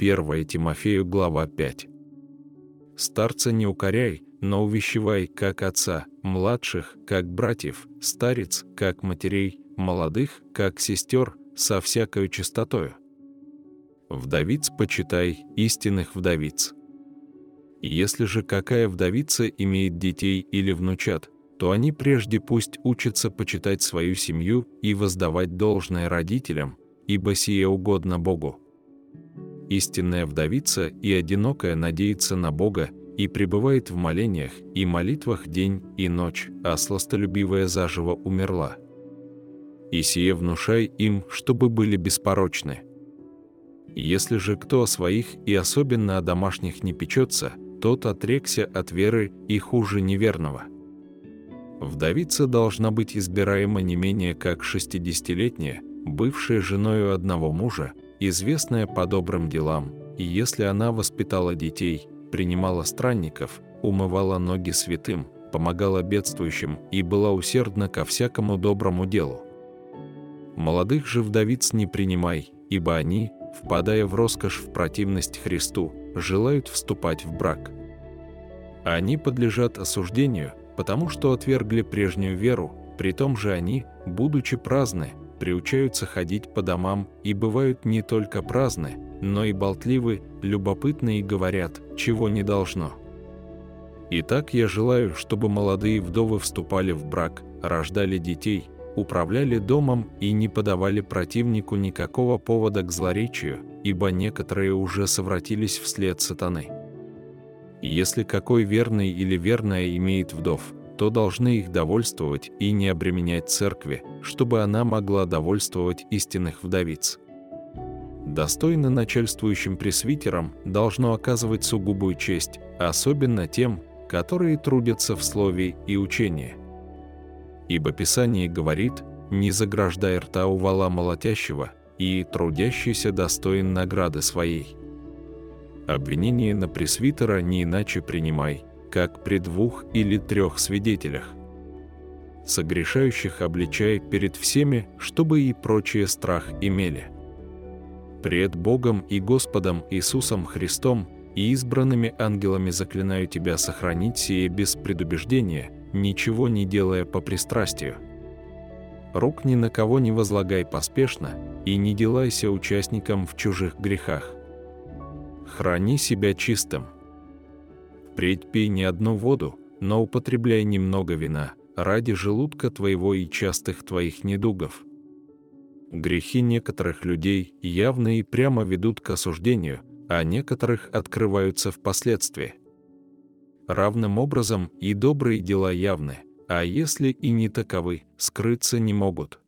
1 Тимофею, глава 5. Старца не укоряй, но увещевай, как отца, младших, как братьев, старец, как матерей, молодых, как сестер, со всякою чистотою. Вдовиц почитай, истинных вдовиц. Если же какая вдовица имеет детей или внучат, то они прежде пусть учатся почитать свою семью и воздавать должное родителям, ибо сие угодно Богу. Истинная вдовица и одинокая надеется на Бога и пребывает в молениях и молитвах день и ночь, а сластолюбивая заживо умерла. И сие внушай им, чтобы были беспорочны. Если же кто о своих и особенно о домашних не печется, тот отрекся от веры и хуже неверного. Вдовица должна быть избираема не менее как шестидесятилетняя, бывшая женою одного мужа, известная по добрым делам, и если она воспитала детей, принимала странников, умывала ноги святым, помогала бедствующим и была усердна ко всякому доброму делу. Молодых же вдовиц не принимай, ибо они, впадая в роскошь в противность Христу, желают вступать в брак. Они подлежат осуждению, потому что отвергли прежнюю веру, при том же они, будучи праздны, приучаются ходить по домам и бывают не только праздны, но и болтливы, любопытны и говорят, чего не должно. Итак, я желаю, чтобы молодые вдовы вступали в брак, рождали детей, управляли домом и не подавали противнику никакого повода к злоречию, ибо некоторые уже совратились вслед сатаны. Если какой верный или верная имеет вдов, то должны их довольствовать и не обременять церкви, чтобы она могла довольствовать истинных вдовиц. Достойно начальствующим пресвитерам должно оказывать сугубую честь, особенно тем, которые трудятся в слове и учении. Ибо Писание говорит «Не заграждай рта у вала молотящего, и трудящийся достоин награды своей». Обвинение на пресвитера не иначе принимай, как при двух или трех свидетелях. Согрешающих обличай перед всеми, чтобы и прочие страх имели. Пред Богом и Господом Иисусом Христом и избранными ангелами заклинаю тебя сохранить сие без предубеждения, ничего не делая по пристрастию. Рук ни на кого не возлагай поспешно и не делайся участником в чужих грехах. Храни себя чистым – Впредь пей не одну воду, но употребляй немного вина, ради желудка твоего и частых твоих недугов. Грехи некоторых людей явно и прямо ведут к осуждению, а некоторых открываются впоследствии. Равным образом и добрые дела явны, а если и не таковы, скрыться не могут.